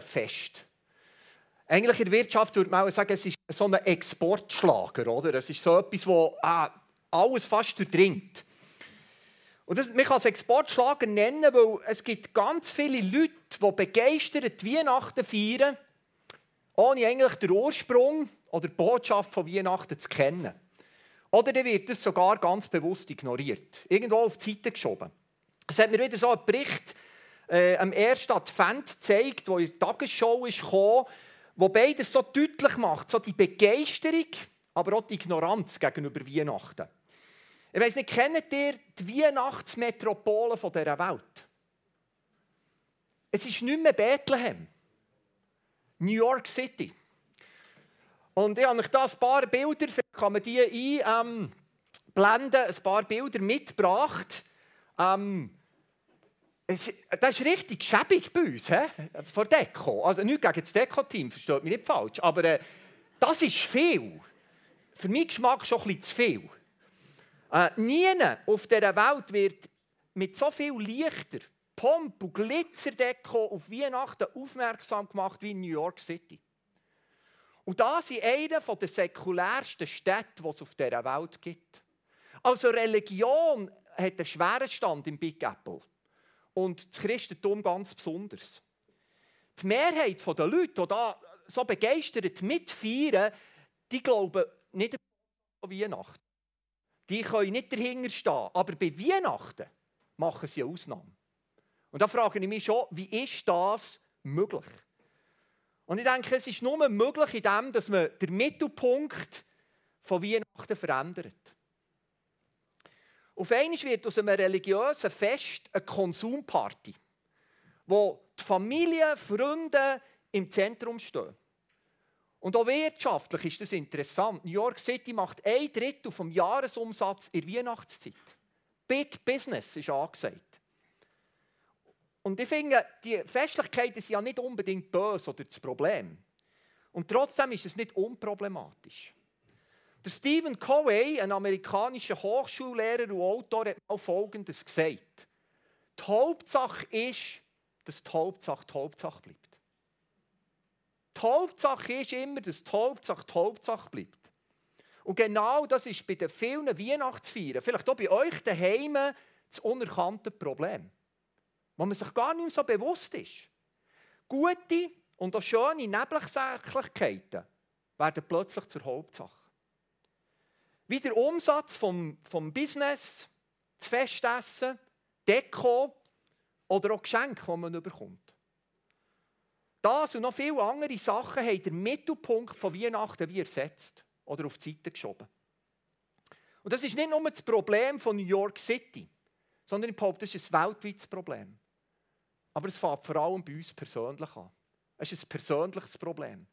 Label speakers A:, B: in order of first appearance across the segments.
A: Fest. Eigentlich in der Wirtschaft würde man auch sagen, es ist so ein Exportschlager, oder? Es ist so etwas, wo ah, alles fast durchdringt. Und das, man kann es Exportschlager nennen, weil es gibt ganz viele Leute, die begeistert Weihnachten feiern, ohne eigentlich den Ursprung oder die Botschaft von Weihnachten zu kennen. Oder dann wird es sogar ganz bewusst ignoriert, irgendwo auf die Seite geschoben. Es hat mir wieder so einen Bericht äh, am ersten Advent gezeigt, wo in der Tagesschau ist gekommen, wo beides so deutlich macht, so die Begeisterung, aber auch die Ignoranz gegenüber Weihnachten. Ich weiß nicht, kennt ihr die Weihnachtsmetropole dieser Welt? Es ist nicht mehr Bethlehem. New York City. Und ich habe euch da ein paar Bilder, kann man die einblenden, ähm, ein paar Bilder mitgebracht. Ähm, das ist richtig schäbig bei uns, he? vor Deko. Also nicht gegen das Deko-Team, versteht mich nicht falsch. Aber äh, das ist viel. Für meinen Geschmack schon bisschen zu viel. Äh, nie auf dieser Welt wird mit so viel Lichter, Pomp und Glitzerdeko auf Weihnachten aufmerksam gemacht wie in New York City. Und das ist eine der säkulärsten Städte, die es auf dieser Welt gibt. Also Religion hat einen schweren Stand im Big Apple. Und das Christentum ganz besonders. Die Mehrheit der Leute, die da so begeistert mitfeiern, die glauben nicht an Weihnachten. Die können nicht dahinter stehen. Aber bei Weihnachten machen sie eine Ausnahme. Und da frage ich mich schon, wie ist das möglich? Und ich denke, es ist nur möglich in dem, dass man den Mittelpunkt von Weihnachten verändert. Auf einmal wird aus einem religiösen Fest eine Konsumparty, wo die Familie, Freunde im Zentrum stehen. Und auch wirtschaftlich ist das interessant. New York City macht ein Drittel vom Jahresumsatz in der Weihnachtszeit. Big Business ist angesagt. Und ich finde, die Festlichkeiten sind ja nicht unbedingt böse oder das Problem. Und trotzdem ist es nicht unproblematisch. Der Stephen Covey, ein amerikanischer Hochschullehrer und Autor, hat mal Folgendes gesagt. Die Hauptsache ist, dass die Hauptsache die Hauptsache bleibt. Die Hauptsache ist immer, dass die Hauptsache die Hauptsache bleibt. Und genau das ist bei den vielen Weihnachtsfeiern, vielleicht auch bei euch daheim, das unerkannte Problem. Wo man sich gar nicht mehr so bewusst ist. Gute und auch schöne Nebensächlichkeiten werden plötzlich zur Hauptsache. Wie der Umsatz vom, vom Business, das Festessen, Deko oder auch Geschenke, die man bekommt. Das und noch viele andere Sachen haben den Mittelpunkt von Weihnachten wie ersetzt oder auf die Seite geschoben. Und das ist nicht nur das Problem von New York City, sondern ich behaupte, das ist ein weltweites Problem. Aber es fängt vor allem bei uns persönlich an. Es ist ein persönliches Problem.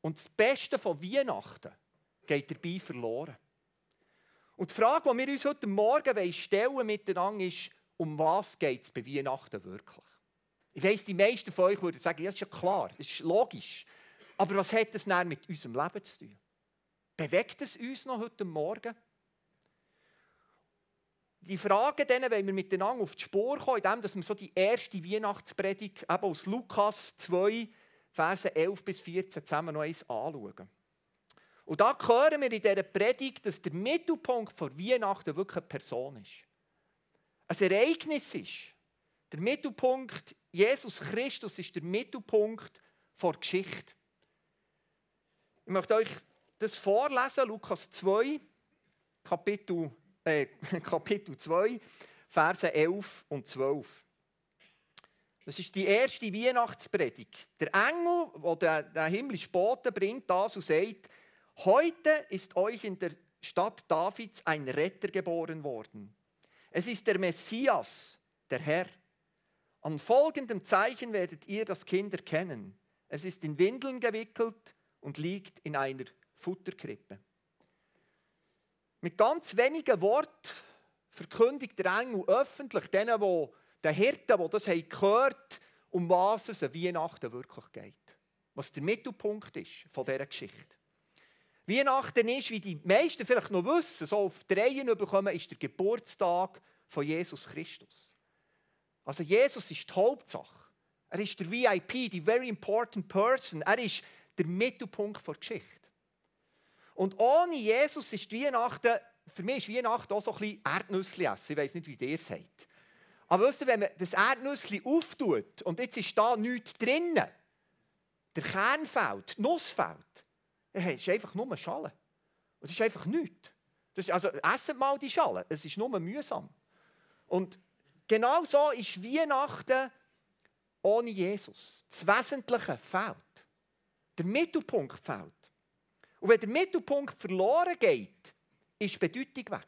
A: Und das Beste von Weihnachten geht dabei verloren. Und die Frage, die wir uns heute Morgen stellen miteinander, ist, um was geht es bei Weihnachten wirklich? Ich weiss, die meisten von euch würden sagen, ja, das ist ja klar, das ist logisch. Aber was hat das dann mit unserem Leben zu tun? Bewegt es uns noch heute Morgen? Die Frage, denen wir miteinander auf die Spur kommen, indem wir so die erste Weihnachtspredigt aus Lukas 2, Verse 11 bis 14 zusammen noch eins anschauen. Und da hören wir in dieser Predigt, dass der Mittelpunkt von Weihnachten wirklich eine Person ist. Ein Ereignis ist. Der Mittelpunkt, Jesus Christus ist der Mittelpunkt der Geschichte. Ich möchte euch das vorlesen, Lukas 2, Kapitel, äh, Kapitel 2, Verse 11 und 12. Das ist die erste Weihnachtspredigt. Der Engel, der den, himmlischen Boten bringt, das und sagt, heute ist euch in der Stadt Davids ein Retter geboren worden. Es ist der Messias, der Herr. An folgendem Zeichen werdet ihr das Kind erkennen. Es ist in Windeln gewickelt und liegt in einer Futterkrippe. Mit ganz wenigen Worten verkündigt der Engel öffentlich denen, wo den Hirten, die das haben gehört, um was es an Weihnachten wirklich geht. Was der Mittelpunkt ist von dieser Geschichte. Weihnachten ist, wie die meisten vielleicht noch wissen, so auf drei bekommen, ist der Geburtstag von Jesus Christus. Also Jesus ist die Hauptsache. Er ist der VIP, die Very Important Person. Er ist der Mittelpunkt der Geschichte. Und ohne Jesus ist Weihnachten, für mich ist Weihnachten auch so ein bisschen Erdnüsse essen. Ich weiß nicht, wie ihr es sagt. Aber wisst ihr, wenn man das Erdnüsse auftut und jetzt ist da nichts drinnen, der Kern fehlt, die Nuss fehlt, dann ist einfach nur Schale. Es ist einfach nichts. Das ist, also essen mal die Schale, es ist nur mühsam. Und genau so ist Weihnachten ohne Jesus. Das Wesentliche fehlt. Der Mittelpunkt fehlt. Und wenn der Mittelpunkt verloren geht, ist die Bedeutung weg.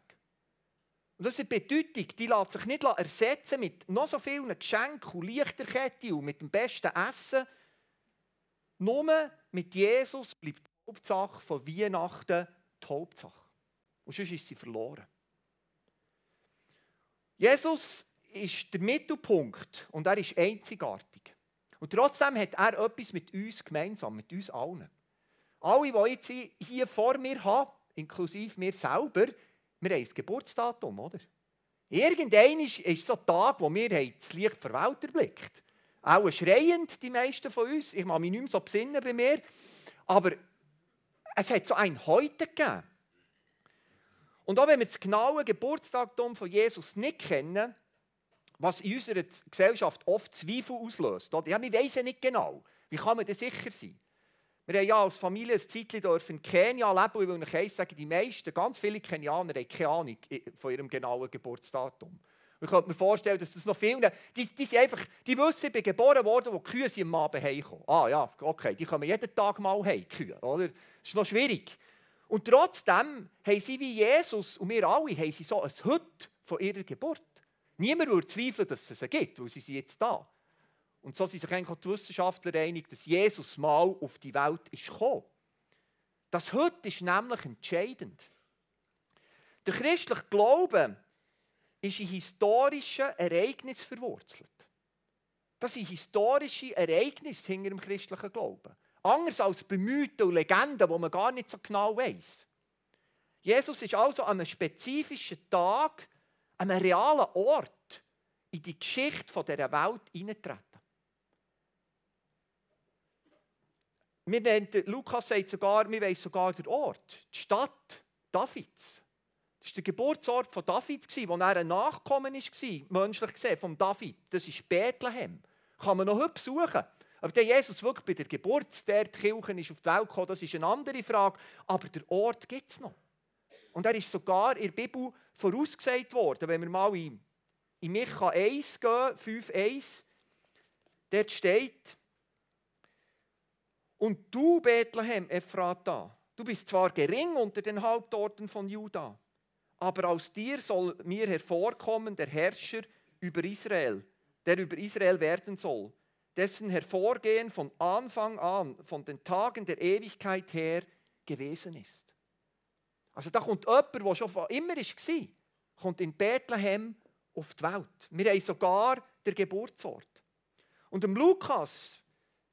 A: Und die Bedeutung, die lässt sich nicht ersetzen mit noch so vielen Geschenken und Lichterketten und mit dem besten Essen. Nur mit Jesus bleibt Hauptsache von Weihnachten die Hauptsache. Und sonst ist sie verloren. Jesus ist der Mittelpunkt und er ist einzigartig. Und trotzdem hat er etwas mit uns gemeinsam, mit uns allen. Alle, die jetzt hier vor mir haben, inklusive mir selber, wir haben ein Geburtsdatum, oder? Irgendein ist, ist so ein Tag, wo wir das Licht der Welt erblickt Auch schreiend, die meisten von uns. Ich mache mich nicht mehr so besinnen bei mir. Aber es hat so ein Heute gegeben. Und auch wenn wir das genaue Geburtsdatum von Jesus nicht kennen, was in unserer Gesellschaft oft Zweifel auslöst. Ja, wir wissen nicht genau. Wie kann man da sicher sein? Wir haben ja als Familie ein Zeitchen in Kenia leben und ich will euch eins sagen, die meisten, ganz viele Kenianer haben keine Ahnung von ihrem genauen Geburtsdatum. ich könnte mir vorstellen, dass das noch viele, die, die, sind einfach, die wissen, ich bin geboren worden, wo die Kühe sind am Abend heimkommen. Ah ja, okay, die kommen jeden Tag mal heim, Kühe, oder? Das ist noch schwierig. Und trotzdem haben sie wie Jesus und wir alle, haben sie so ein Hüt von ihrer Geburt. Niemand würde zweifeln, dass es sie gibt, weil sie sind jetzt da. Und so sind sich eigentlich die Wissenschaftler einig, dass Jesus mal auf die Welt ist gekommen. Das heute ist nämlich entscheidend. Der christliche Glaube ist in historischen Ereignissen verwurzelt. Das sind historische Ereignisse hinter dem christlichen Glauben. Anders als bei Mythen und Legenden, wo man gar nicht so genau weiß. Jesus ist also an einem spezifischen Tag, an einem realen Ort in die Geschichte dieser Welt eingetreten. Wir nennen, Lukas sagt sogar, wir wissen sogar den Ort, die Stadt Davids. Das war der Geburtsort von David, wo er ein Nachkommen war, menschlich gesehen, von David. Das ist Bethlehem. Kann man noch heute besuchen. Aber der Jesus wirklich bei der Geburt der Kirche ist auf die Welt gekommen, das ist eine andere Frage. Aber der Ort gibt es noch. Und er ist sogar in der Bibel vorausgesagt worden. Wenn wir mal in, in Micha 1 gehen, 5,1, dort steht, und du, Bethlehem, Ephrata, du bist zwar gering unter den Hauptorten von Juda, aber aus dir soll mir hervorkommen der Herrscher über Israel, der über Israel werden soll, dessen Hervorgehen von Anfang an, von den Tagen der Ewigkeit her gewesen ist. Also da kommt jemand, der schon von immer war, kommt in Bethlehem auf die Welt. Wir haben sogar den Geburtsort. Und dem Lukas,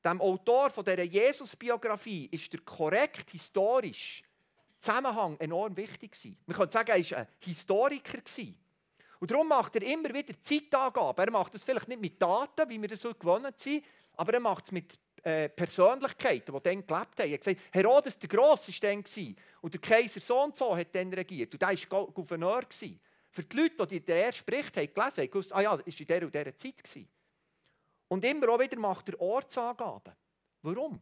A: dem Autor von dieser Jesus-Biografie ist der korrekt historisch Zusammenhang enorm wichtig gewesen. Man könnte sagen, er war ein Historiker. Gewesen. Und darum macht er immer wieder Zeitangaben. Er macht das vielleicht nicht mit Daten, wie wir das so gewohnt sind, aber er macht es mit äh, Persönlichkeiten, die dann gelebt haben. Er hat gesagt, Herodes der Grosse war dann und der Kaiser so und so hat dann regiert und der war Gouverneur. Gewesen. Für die Leute, die der spricht, haben gelesen, haben gewusst, ah ja, das war in dieser und dieser Zeit. Gewesen. Und immer auch wieder macht er Ortsangaben. Warum?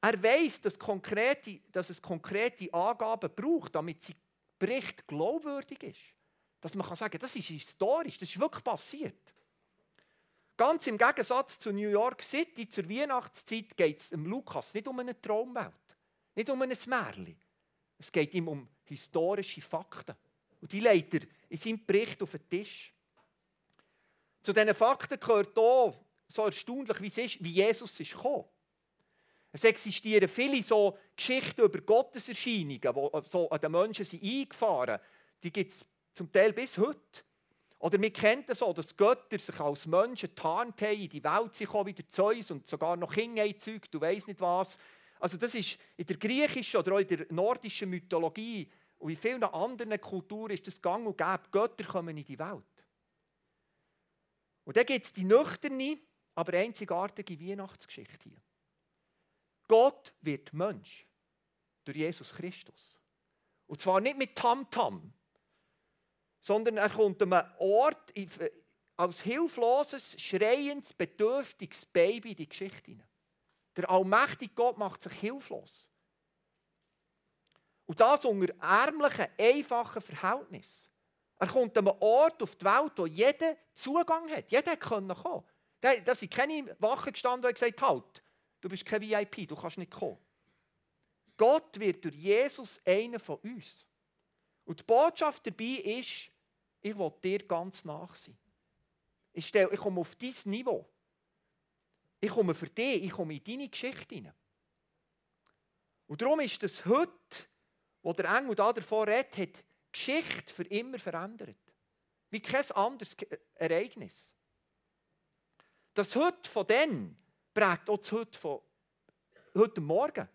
A: Er weiß, dass, dass, es konkrete Angaben braucht, damit sein Bericht glaubwürdig ist. Dass man kann sagen das ist historisch, das ist wirklich passiert. Ganz im Gegensatz zu New York City, zur Weihnachtszeit, geht es Lukas nicht um eine Traumwelt, nicht um ein Märchen. Es geht ihm um historische Fakten. Und die legt er in seinem Bericht auf den Tisch. Zu diesen Fakten gehört auch, so erstaunlich wie es ist, wie Jesus ist gekommen. Es existieren viele so Geschichten über Gotteserscheinungen, die so an den Menschen sind eingefahren Die gibt es zum Teil bis heute. Oder wir kennen es so, dass Götter sich als Menschen tarnt haben, in die Welt sind wie der Zeus und sogar noch Kinder erzeugt, du weißt nicht was. Also das ist in der griechischen oder auch in der nordischen Mythologie und in vielen anderen Kulturen ist das gang und gäbe. Götter kommen in die Welt. Und dann gibt es die nüchterne, aber einzigartige Weihnachtsgeschichte hier. Gott wird Mensch durch Jesus Christus. Und zwar nicht mit Tamtam, -Tam, sondern er kommt an einen Ort als hilfloses, schreiendes, bedürftiges Baby in die Geschichte hinein. Der allmächtige Gott macht sich hilflos. Und das unter ärmlichen, einfachen Verhältnissen. Er kommt an einen Ort auf die Welt, wo jeder Zugang hat. Jeder konnte kommen. Da sind keine Wachen gestanden, die gesagt halt, du bist kein VIP, du kannst nicht kommen. Gott wird durch Jesus einer von uns. Und die Botschaft dabei ist, ich will dir ganz nach sein. Ich, stelle, ich komme auf dein Niveau. Ich komme für dich, ich komme in deine Geschichte hinein. Und darum ist das heute, wo der Engel da davon redet, hat Geschichte für immer verändert. Wie kein anderes Ereignis. Das heute von dann prägt auch das heute von heute Morgen.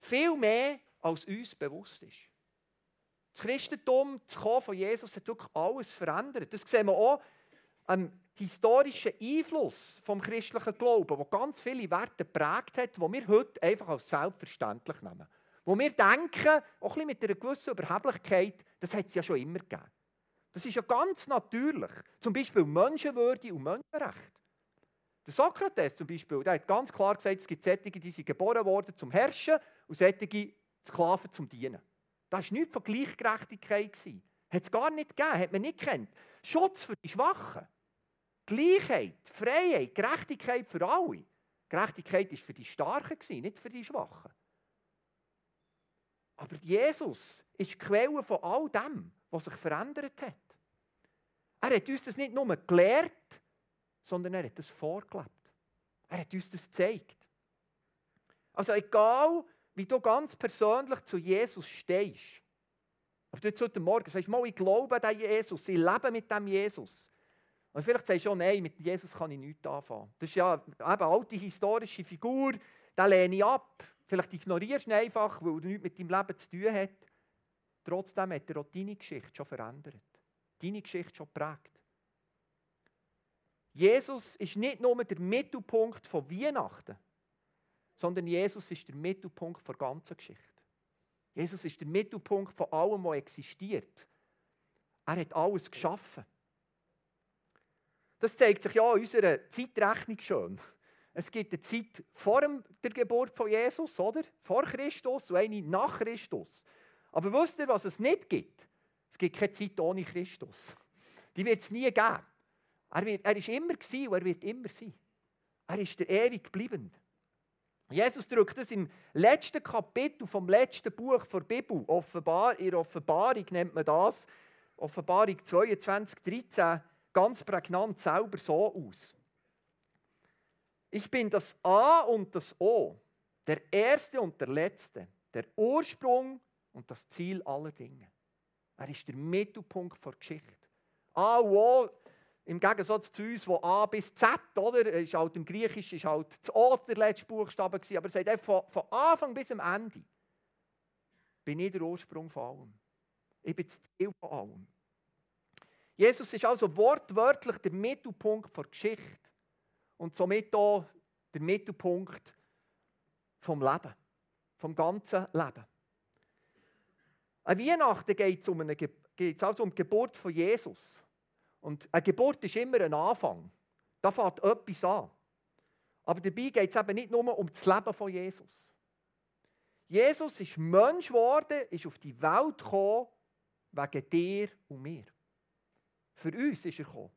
A: Viel mehr, als uns bewusst ist. Das Christentum, das Kommen von Jesus, hat wirklich alles verändert. Das sehen wir auch am historischen Einfluss vom christlichen Glauben, der ganz viele Werte geprägt hat, die wir heute einfach als selbstverständlich nehmen. Wo wir denken, auch ein mit einer gewissen Überheblichkeit, das hat es ja schon immer gegeben. Das ist ja ganz natürlich. Zum Beispiel Menschenwürde und Menschenrecht. Der Sokrates zum Beispiel, der hat ganz klar gesagt, es gibt solche, die sind geboren worden zum Herrschen und solche Sklaven zum Dienen. Das war nichts von Gleichgerechtigkeit. Hat es gar nicht gegeben, hat man nicht kennt. Schutz für die Schwachen. Gleichheit, Freiheit, Gerechtigkeit für alle. Gerechtigkeit war für die Starken, nicht für die Schwachen. Aber Jesus ist die Quelle von all dem, was sich verändert hat. Er hat uns das nicht nur gelehrt, sondern er hat es vorgelebt. Er hat uns das gezeigt. Also egal, wie du ganz persönlich zu Jesus stehst, ob du jetzt heute Morgen sagst, mal, ich glaube an Jesus, ich lebe mit dem Jesus. Und vielleicht sagst du schon, nein, mit Jesus kann ich nichts anfangen. Das ist ja eben eine alte historische Figur, den lehne ich ab. Vielleicht ignorierst du ihn einfach, weil er nichts mit deinem Leben zu tun hat. Trotzdem hat er auch deine Geschichte schon verändert. Deine Geschichte schon geprägt. Jesus ist nicht nur der Mittelpunkt von Weihnachten, sondern Jesus ist der Mittelpunkt der ganzen Geschichte. Jesus ist der Mittelpunkt von allem, was existiert. Er hat alles geschaffen. Das zeigt sich ja in unserer Zeitrechnung schon. Es gibt eine Zeit vor der Geburt von Jesus, oder? Vor Christus und eine nach Christus. Aber wisst ihr, was es nicht gibt? Es gibt keine Zeit ohne Christus. Die wird es nie geben. Er, wird, er ist immer gewesen und er wird immer sein. Er ist der ewig bleibend. Jesus drückt das im letzten Kapitel vom letzten Buch der Bibel, Offenbar, in Offenbarung nennt man das, Offenbarung 22, 13, ganz prägnant selber so aus. Ich bin das A und das O, der Erste und der Letzte, der Ursprung und das Ziel aller Dinge. Er ist der Mittelpunkt der Geschichte. A und O im Gegensatz zu uns, wo A bis Z, oder? Ist halt Im Griechischen ist halt das O der letzte Buchstabe gewesen, aber sagt von, von Anfang bis am Ende bin ich der Ursprung von allem. Ich bin das Ziel von allem. Jesus ist also wortwörtlich der Mittelpunkt der Geschichte und somit auch der Mittelpunkt vom Leben, vom ganzen Leben. An Weihnachten geht es um, also um die Geburt von Jesus. Und eine Geburt ist immer ein Anfang. Da fängt etwas an. Aber dabei geht es eben nicht nur um das Leben von Jesus. Jesus ist Mensch geworden, ist auf die Welt gekommen, wegen dir und mir. Für uns ist er gekommen.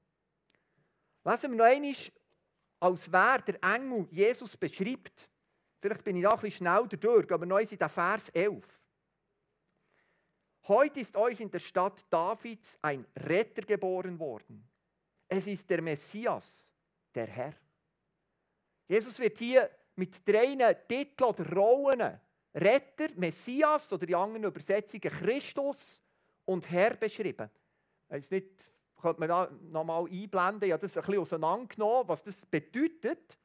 A: Lesen wir noch einmal, als wer der Engel Jesus beschreibt. Vielleicht bin ich da ein bisschen schnell durch, aber noch in den Vers 11. Heute ist euch in der Stadt Davids ein Retter geboren worden. Es ist der Messias, der Herr. Jesus wird hier mit drei Titeln oder Rollen Retter, Messias oder in anderen Übersetzungen Christus und Herr beschrieben. Ich nicht, könnte man da nochmal einblenden, ich habe das ein bisschen auseinandergenommen, was das bedeutet.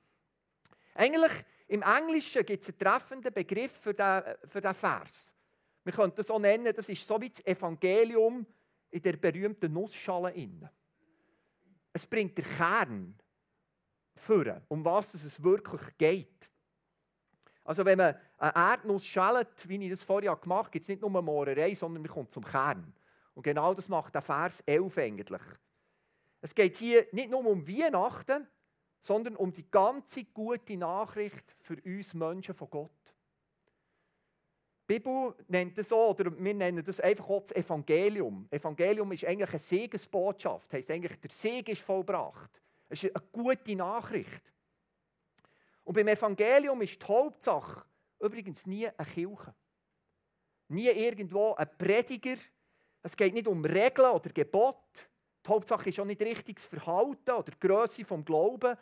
A: Eigentlich im Englischen gibt es einen treffenden Begriff für diesen, für diesen Vers. Wir können das auch nennen, das ist so wie das Evangelium in der berühmten Nussschale. Es bringt den Kern führen, um was es wirklich geht. Also wenn man eine Erdnuss schält, wie ich das vorher gemacht habe, gibt es nicht nur eine Mohrerei, sondern man kommt zum Kern. Und genau das macht der Vers 11 eigentlich. Es geht hier nicht nur um Weihnachten, sondern um die ganze gute Nachricht für uns Menschen von Gott. Bibel nennt das so, oder wir nennen das einfach auch das Evangelium. Evangelium ist eigentlich eine Segensbotschaft, das heisst eigentlich, der Segen ist vollbracht. Es ist eine gute Nachricht. Und beim Evangelium ist die Hauptsache übrigens nie eine Kirche. Nie irgendwo ein Prediger. Es geht nicht um Regeln oder Gebot. Die Hauptsache ist auch nicht richtiges Verhalten oder die Größe vom Glauben.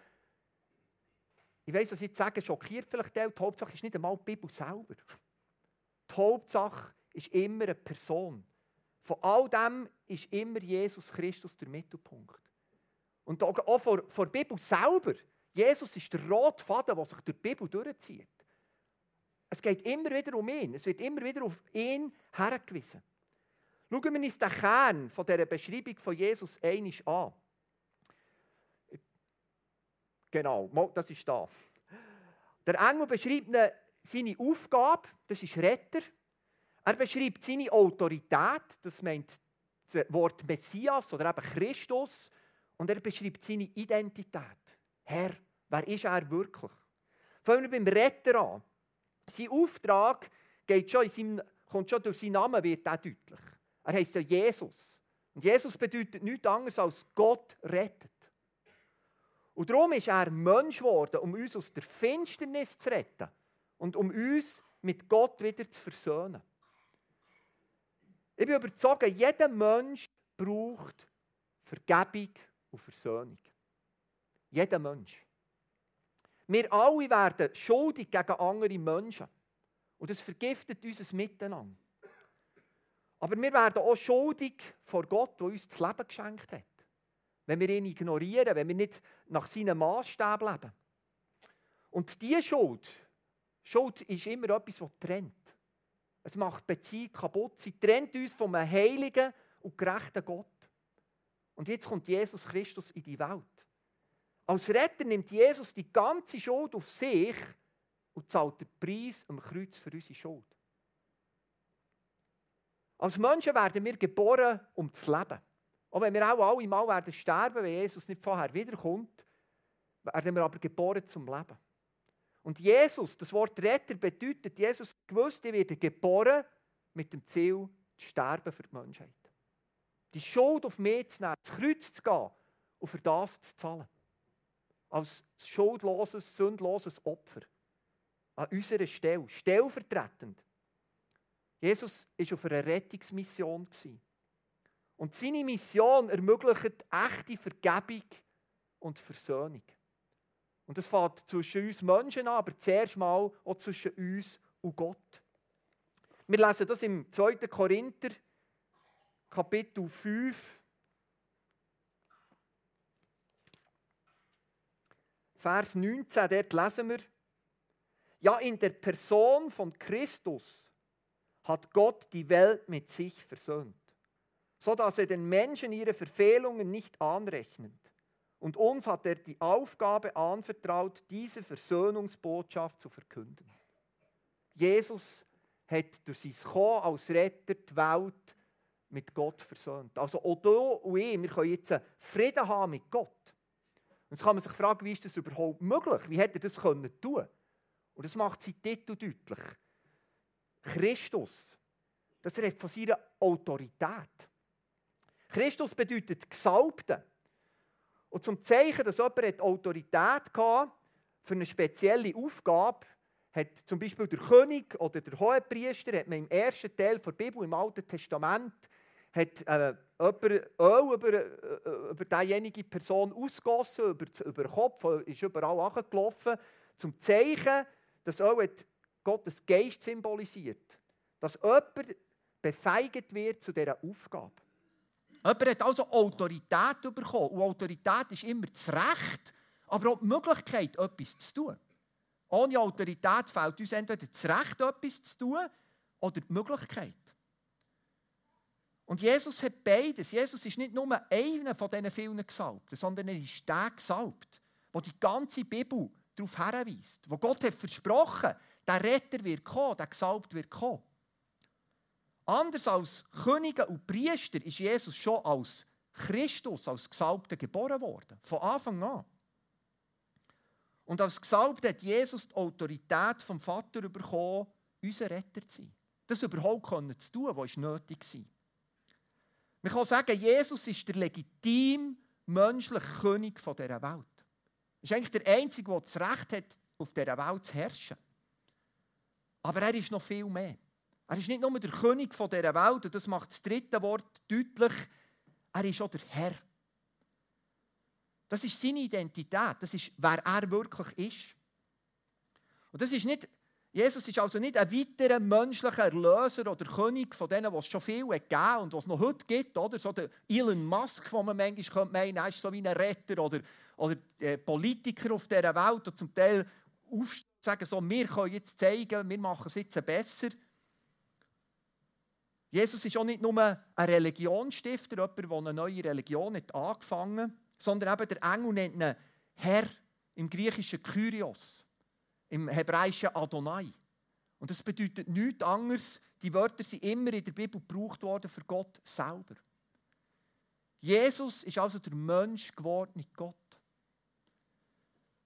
A: Ich weiß, was ich jetzt sage, schockiert vielleicht die Hauptsache ist nicht einmal die Bibel selber. Die Hauptsache ist immer eine Person. Von all dem ist immer Jesus Christus der Mittelpunkt. Und auch vor, vor der Bibel selber. Jesus ist der rote Faden, der sich durch die Bibel durchzieht. Es geht immer wieder um ihn. Es wird immer wieder auf ihn hergewiesen. Schauen wir uns den Kern von dieser Beschreibung von Jesus einig an. Genau, das ist da. Der Engel beschreibt seine Aufgabe, das ist Retter. Er beschreibt seine Autorität, das meint das Wort Messias oder eben Christus. Und er beschreibt seine Identität. Herr, wer ist er wirklich? Fangen wir beim Retter an. Sein Auftrag geht schon in seinem, kommt schon durch seinen Namen, wird er deutlich. Er heißt ja Jesus. Und Jesus bedeutet nichts anderes als Gott rettet. Und darum ist er Mensch geworden, um uns aus der Finsternis zu retten und um uns mit Gott wieder zu versöhnen. Ich bin überzeugt, jeder Mensch braucht Vergebung und Versöhnung. Jeder Mensch. Wir alle werden schuldig gegen andere Menschen. Und das vergiftet unser Miteinander. Aber wir werden auch schuldig vor Gott, der uns das Leben geschenkt hat. Wenn wir ihn ignorieren, wenn wir nicht nach seinem Maßstab leben. Und diese Schuld, Schuld ist immer etwas, das trennt. Es macht Beziehung kaputt. Sie trennt uns von einem heiligen und gerechten Gott. Und jetzt kommt Jesus Christus in die Welt. Als Retter nimmt Jesus die ganze Schuld auf sich und zahlt den Preis am Kreuz für unsere Schuld. Als Menschen werden wir geboren, um zu leben. Auch wenn wir auch alle mal werden sterben, wenn Jesus nicht vorher wiederkommt, werden wir aber geboren zum Leben. Und Jesus, das Wort Retter bedeutet, Jesus gewusst, ich werde geboren mit dem Ziel, zu sterben für die Menschheit. Die Schuld auf mich zu nehmen, ins Kreuz zu gehen und für das zu zahlen als schuldloses, sündloses Opfer. An unserer Stelle, stellvertretend. Jesus war auf einer Rettungsmission. Und seine Mission ermöglicht echte Vergebung und Versöhnung. Und das fängt zwischen uns Menschen an, aber zuerst mal auch zwischen uns und Gott. Wir lesen das im 2. Korinther, Kapitel 5, Vers 19, dort lesen wir, ja, in der Person von Christus hat Gott die Welt mit sich versöhnt, so dass er den Menschen ihre Verfehlungen nicht anrechnet. Und uns hat er die Aufgabe anvertraut, diese Versöhnungsbotschaft zu verkünden. Jesus hat durch sein Kommen als Retter die Welt mit Gott versöhnt. Also auch du und ich, wir können jetzt Frieden haben mit Gott. Und jetzt kann man sich fragen, wie ist das überhaupt möglich? Wie hätte er das können tun? Und das macht sein Titel deutlich. Christus, das redet von seiner Autorität. Christus bedeutet Gesalbte. Und zum Zeichen, dass jemand Autorität hatte für eine spezielle Aufgabe, hat zum Beispiel der König oder der Hohepriester, hat man im ersten Teil der Bibel, im Alten Testament, hat äh, jemand Öl über, äh, über diejenige Person ausgossen, über, über den Kopf, ist überall angelaufen, zum Zeichen, dass Öl Gottes Geist symbolisiert. Dass jemand befeigt wird zu dieser Aufgabe. Jemand hat also Autorität bekommen. Und Autorität ist immer das Recht, aber auch die Möglichkeit, etwas zu tun. Ohne Autorität fehlt uns entweder das Recht, etwas zu tun, oder die Möglichkeit. Und Jesus hat beides. Jesus ist nicht nur einer von diesen vielen Gesalbten, sondern er ist der Gesalbt,
B: wo die ganze Bibel darauf hinweist, wo Gott hat versprochen, der Retter wird kommen, der Gesalbt wird kommen. Anders als Könige und Priester ist Jesus schon als Christus, als Gesalbter geboren worden. Von Anfang an. Und als Gesalbter hat Jesus die Autorität vom Vater bekommen, unser Retter zu sein. Das überhaupt zu tun, was nötig war. Man kann sagen, Jesus ist der legitim menschliche König dieser Welt. Er ist eigentlich der Einzige, der das Recht hat, auf dieser Welt zu herrschen. Aber er ist noch viel mehr. Er ist nicht nur der König dieser Welt, und das macht das dritte Wort deutlich, er ist auch der Herr. Das ist seine Identität, das ist, wer er wirklich ist. Und das ist nicht, Jesus ist also nicht ein weiterer menschlicher Erlöser oder König von denen, was schon viel gegeben und was noch heute gibt. Oder? So der Elon Musk, den man manchmal meinen könnte, so wie ein Retter oder, oder äh, Politiker auf dieser Welt, die zum Teil sagen, so, wir können jetzt zeigen, wir machen es jetzt besser. Jesus ist auch nicht nur ein Religionsstifter, jemand, der eine neue Religion hat angefangen hat, sondern eben der Engel nennt ihn Herr im griechischen Kyrios, im hebräischen Adonai. Und das bedeutet nichts anderes. Die Wörter sind immer in der Bibel gebraucht worden für Gott selber. Jesus ist also der Mensch gewordene Gott.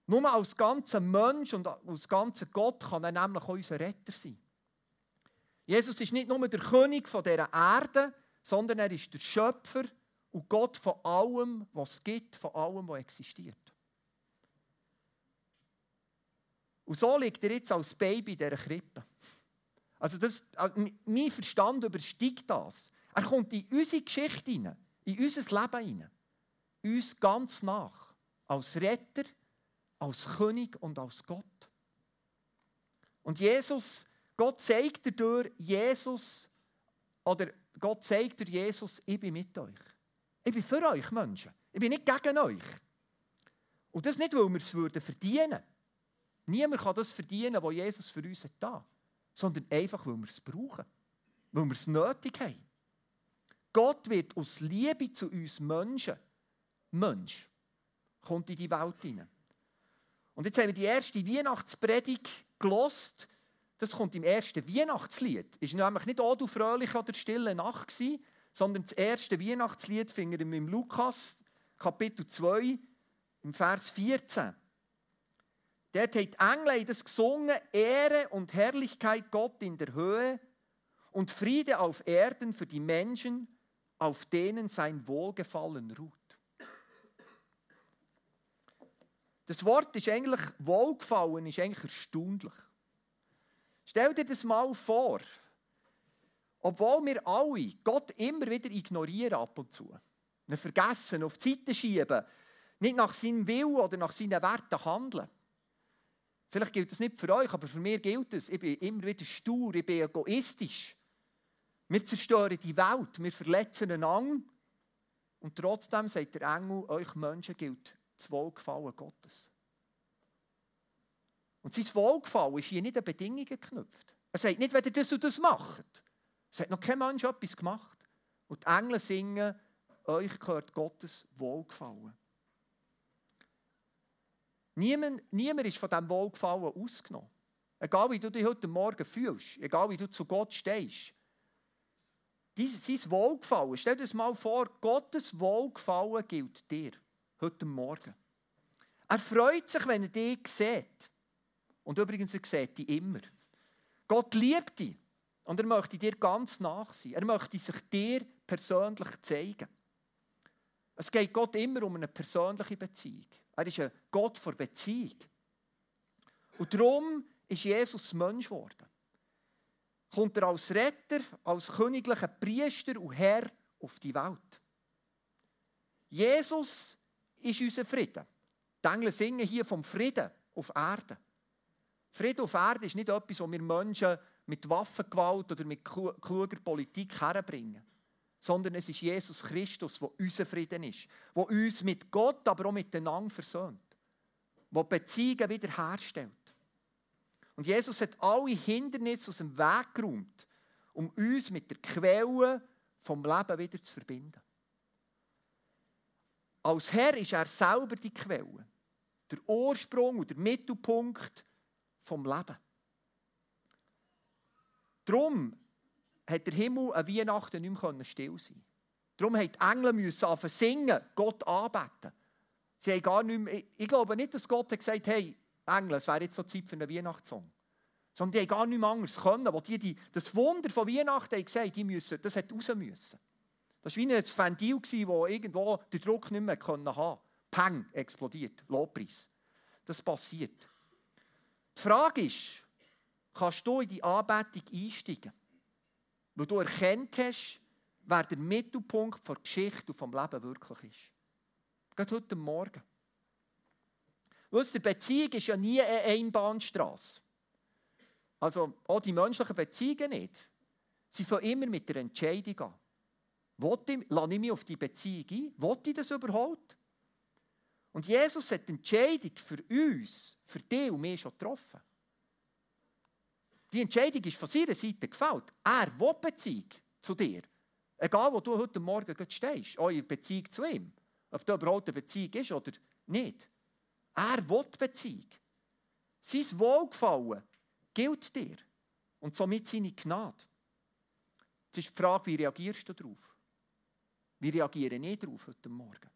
B: Nur als ganzer Mensch und als ganzer Gott kann er nämlich unser Retter sein. Jesus ist nicht nur der König von dieser Erde, sondern er ist der Schöpfer und Gott von allem, was es gibt, von allem, was existiert. Und so liegt er jetzt als Baby in dieser Krippe. Also, das, also mein Verstand übersteigt das. Er kommt in unsere Geschichte hinein, in unser Leben hinein. Uns ganz nach. Als Retter, als König und als Gott. Und Jesus Gott zeigt durch Jesus, oder Gott zeigt durch Jesus, ich bin mit euch. Ich bin für euch Menschen. Ich bin nicht gegen euch. Und das nicht, weil wir es würden verdienen. Niemand kann das verdienen, was Jesus für uns hat da. Sondern einfach, weil wir es brauchen. Weil wir es nötig haben. Gott wird aus Liebe zu uns Menschen, Mensch, kommt in die Welt hinein. Und jetzt haben wir die erste Weihnachtspredigt gelost das kommt im ersten Weihnachtslied. Ist nämlich nicht «O du fröhliche» oder «Stille Nacht», sondern das erste Weihnachtslied finden wir im Lukas, Kapitel 2, im Vers 14. Dort hat die Engel das gesungen, Ehre und Herrlichkeit Gott in der Höhe und Friede auf Erden für die Menschen, auf denen sein Wohlgefallen ruht. Das Wort ist eigentlich Wohlgefallen, ist eigentlich erstaunlich. Stell dir das mal vor. Obwohl wir alle Gott immer wieder ignorieren ab und zu, wir vergessen, auf die Seite schieben, nicht nach seinem Willen oder nach seinen Werten handeln. Vielleicht gilt das nicht für euch, aber für mich gilt es. Ich bin immer wieder stur, ich bin egoistisch. Wir zerstören die Welt, wir verletzen einander. Und trotzdem sagt der Engel, euch Menschen gilt das Wohlgefallen Gottes. Und sein Wohlgefallen ist hier nicht an Bedingungen geknüpft. Er sagt nicht, wenn ihr das und das macht. Es hat noch kein Mensch etwas gemacht. Und die Engel singen, euch gehört Gottes Wohlgefallen. Niemand, niemand ist von diesem Wohlgefallen ausgenommen. Egal wie du dich heute Morgen fühlst, egal wie du zu Gott stehst. Dieses, sein Wohlgefallen, stell dir das mal vor, Gottes Wohlgefallen gilt dir heute Morgen. Er freut sich, wenn er dich sieht. Und übrigens, er sieht dich immer. Gott liebt dich und er möchte dir ganz nach sein. Er möchte sich dir persönlich zeigen. Es geht Gott immer um eine persönliche Beziehung. Er ist ein Gott vor Beziehung. Und darum ist Jesus Mensch geworden. Kommt er als Retter, als königlicher Priester und Herr auf die Welt. Jesus ist unser Frieden. Die Engel singen hier vom Frieden auf Erden. Frieden auf Erde ist nicht etwas, was wir Menschen mit Waffengewalt oder mit kluger Politik herbringen. Sondern es ist Jesus Christus, der unser Frieden ist. Der uns mit Gott, aber auch miteinander versöhnt. Der Beziehungen wiederherstellt. Und Jesus hat alle Hindernisse aus dem Weg geräumt, um uns mit der Quelle vom Leben wieder zu verbinden. Als Herr ist er selber die Quelle. der Ursprung und der Mittelpunkt vom Leben. Darum hat der Himmel an Weihnachten nicht mehr still sein Darum mussten die Engel müssen singen, Gott anbeten. Sie haben gar nicht mehr, ich glaube nicht, dass Gott hat gesagt hey, Engel, es wäre jetzt so Zeit für einen Weihnachtssong. Sondern die haben gar nicht mehr anders können. Wo die, die, das Wunder von Weihnachten haben gesagt, die müssen, das hat raus müssen. Das war wie ein Ventil, das irgendwo den Druck nicht mehr haben konnte. Peng, explodiert, Lobpreis. Das passiert. Die Frage ist, kannst du in die Anbetung einsteigen? Weil du erkennt hast, wer der Mittelpunkt der Geschichte und vom Leben wirklich ist. Gerade heute Morgen. Weißt du, Beziehung ist ja nie eine Einbahnstraße. Also auch die menschlichen Beziehungen nicht. Sie fangen immer mit der Entscheidung an. Lasse ich mich auf die Beziehung ein? Wollte ich das überhaupt? Und Jesus hat die Entscheidung für uns, für dich und mich schon getroffen. Die Entscheidung ist von seiner Seite gefällt. Er will Beziehung zu dir. Egal, wo du heute Morgen stehst, eure Beziehung zu ihm. Ob da überhaupt eine Beziehung ist oder nicht. Er will Beziehung. Sein Wohlgefallen gilt dir. Und somit seine Gnade. Jetzt ist die Frage, wie reagierst du darauf? Wie reagiere ich darauf heute Morgen?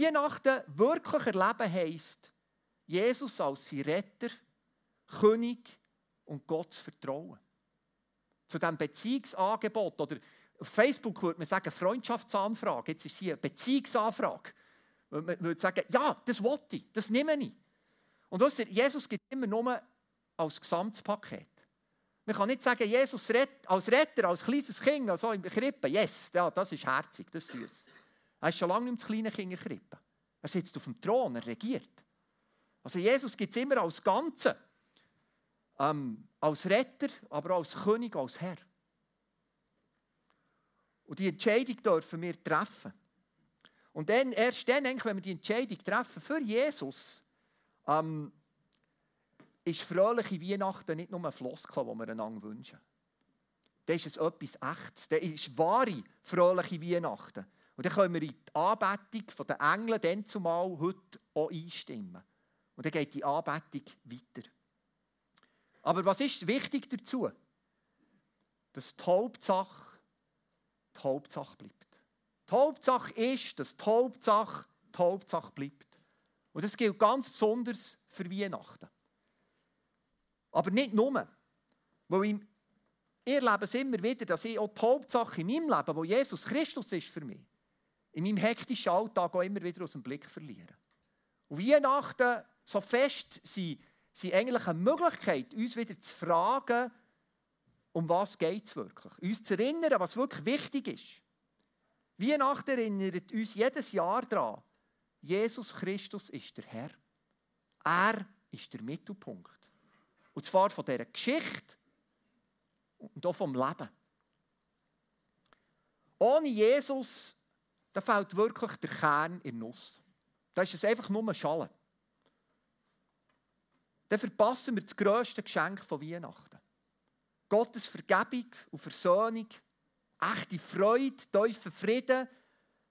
B: Weihnachten wirklich erleben heisst, Jesus als sein Retter, König und Gott zu vertrauen. Zu diesem Beziehungsangebot oder auf Facebook würde man sagen Freundschaftsanfrage, jetzt ist sie eine Beziehungsanfrage. Man würde sagen, ja, das wollte ich, das nehme ich. Und weißt du, Jesus gibt immer nur als Gesamtpaket. Man kann nicht sagen, Jesus als Retter, als kleines Kind, also im Krippe, yes, ja, das ist herzig, das ist süß. Er ist schon lange nicht das kleine Kind in Krippe. Er sitzt auf dem Thron, er regiert. Also Jesus gibt es immer als Ganze. Ähm, als Retter, aber auch als König, als Herr. Und die Entscheidung dürfen wir treffen. Und dann, erst dann, wenn wir die Entscheidung treffen für Jesus, ähm, ist fröhliche Weihnachten nicht nur ein Floskel, die wir einander wünschen. Das ist es etwas Echtes. Das ist wahre, fröhliche Weihnachten. Und dann können wir in die Anbetung der Engel dann zumal heute auch einstimmen. Und dann geht die Anbetung weiter. Aber was ist wichtig dazu? Dass die Hauptsache die Hauptsache bleibt. Die Hauptsache ist, dass die Hauptsache die Hauptsache bleibt. Und das gilt ganz besonders für Weihnachten. Aber nicht nur. Weil ich, ich erlebe es immer wieder, dass ich auch die Hauptsache in meinem Leben, wo Jesus Christus ist für mich, in meinem hektischen Alltag auch immer wieder aus dem Blick verliere. Und Weihnachten, so fest, sind, sind eigentlich eine Möglichkeit, uns wieder zu fragen, um was geht es wirklich. Uns zu erinnern, was wirklich wichtig ist. Weihnachten erinnert uns jedes Jahr daran, Jesus Christus ist der Herr. Er ist der Mittelpunkt. Und zwar von dieser Geschichte und auch vom Leben. Ohne Jesus, da fällt wirklich der Kern in Nuss. Da ist es einfach nur Schale. Dann verpassen wir das grösste Geschenk von Weihnachten. Gottes Vergebung und Versöhnung, echte Freude, tiefer Frieden,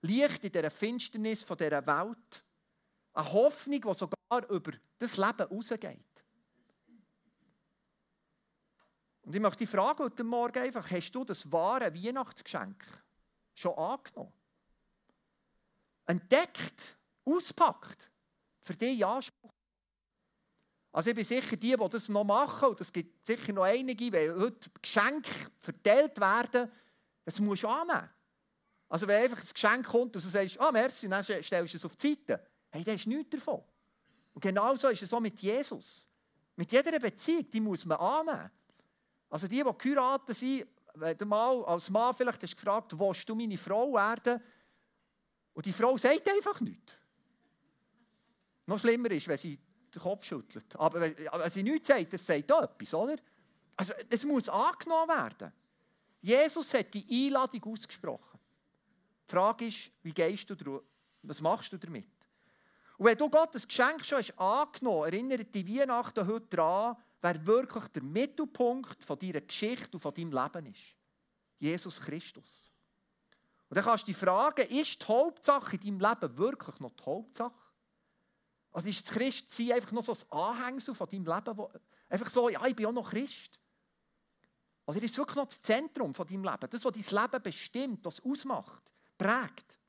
B: Licht in dieser Finsternis von dieser Welt. Eine Hoffnung, die sogar über das Leben hinausgeht. Und ich möchte dich fragen heute Morgen einfach, hast du das wahre Weihnachtsgeschenk schon angenommen? Entdeckt, auspackt, für dich Anspruch? Also ich bin sicher, die, die das noch machen, und es gibt sicher noch einige, weil heute Geschenke verteilt werden, das musst du annehmen. Also wenn einfach ein Geschenk kommt und du sagst, ah, merci, und dann stellst du es auf die Seite, hey, da ist nichts davon. Und genauso ist es auch mit Jesus. Mit jeder Beziehung, die muss man annehmen. Also die, die geheiratet sind, wenn du mal als Mann vielleicht hast gefragt, willst du meine Frau werden? Und die Frau sagt einfach nichts. Noch schlimmer ist, wenn sie den Kopf schüttelt. Aber wenn, sie nichts sagt, das sagt auch etwas, oder? Also es muss angenommen werden. Jesus hat die Einladung ausgesprochen. Die Frage ist, wie gehst du drauf? Was machst du damit? Und wenn du Gottes Geschenk schon hast angenommen, erinnert dich Weihnachten heute daran, wer wirklich der Mittelpunkt von deiner Geschichte und von deinem Leben ist. Jesus Christus. Und dann kannst du dich fragen, ist die Hauptsache in deinem Leben wirklich noch die Hauptsache? Also ist das Christsein einfach noch so ein Anhängsel von deinem Leben, wo einfach so, ja, ich bin auch noch Christ. Also ist wirklich noch das Zentrum von deinem Leben, das, was dein Leben bestimmt, das ausmacht, prägt.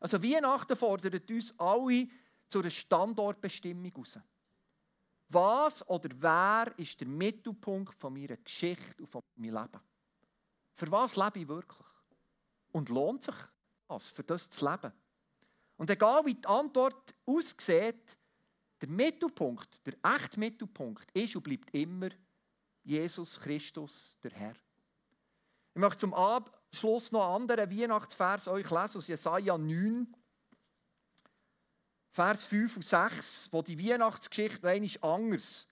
B: Also Weihnachten fordert uns alle zu einer Standortbestimmung raus. Was oder wer ist der Mittelpunkt von meiner Geschichte und von meinem Leben? Für was lebe ich wirklich? Und lohnt sich das, für das zu leben? Und egal wie die Antwort aussieht, der Mittelpunkt, der echte Mittelpunkt ist und bleibt immer Jesus Christus, der Herr. Ich möchte zum Abschluss noch einen anderen Weihnachtsvers euch lesen aus Jesaja 9, Vers 5 und 6, wo die Weihnachtsgeschichte einmal anders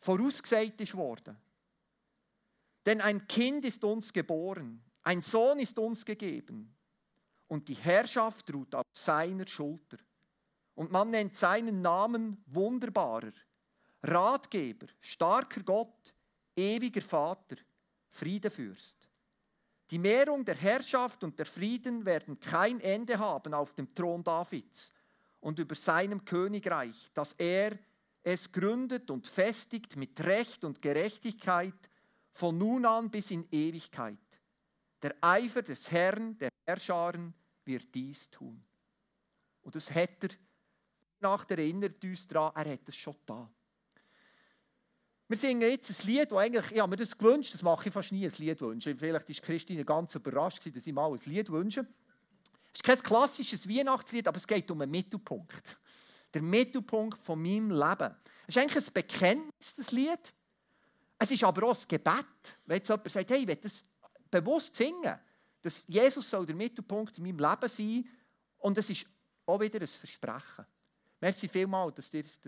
B: vorausgesagt ist worden. Denn ein Kind ist uns geboren, ein Sohn ist uns gegeben und die Herrschaft ruht auf seiner Schulter. Und man nennt seinen Namen Wunderbarer, Ratgeber, starker Gott, ewiger Vater, Friedefürst. Die Mehrung der Herrschaft und der Frieden werden kein Ende haben auf dem Thron Davids und über seinem Königreich, dass er es gründet und festigt mit Recht und Gerechtigkeit von nun an bis in Ewigkeit. Der Eifer des Herrn, der Herrscharen, wird dies tun. Und das hat er, nach erinnert uns daran, er hat es schon da. Wir singen jetzt ein Lied, das eigentlich, ich habe mir das gewünscht, das mache ich fast nie, ein Lied wünschen. Vielleicht ist Christine ganz überrascht, dass ich mal ein Lied wünsche. Es ist kein klassisches Weihnachtslied, aber es geht um einen Mittelpunkt. Der Mittelpunkt von meinem Leben. Es ist eigentlich ein Bekenntnis, das Lied. Es ist aber auch ein Gebet. Wenn jetzt jemand sagt, hey, ich will das bewusst singen, dass Jesus soll der Mittelpunkt in meinem Leben sein und es ist auch wieder ein Versprechen. Merci vielmals, dass ihr das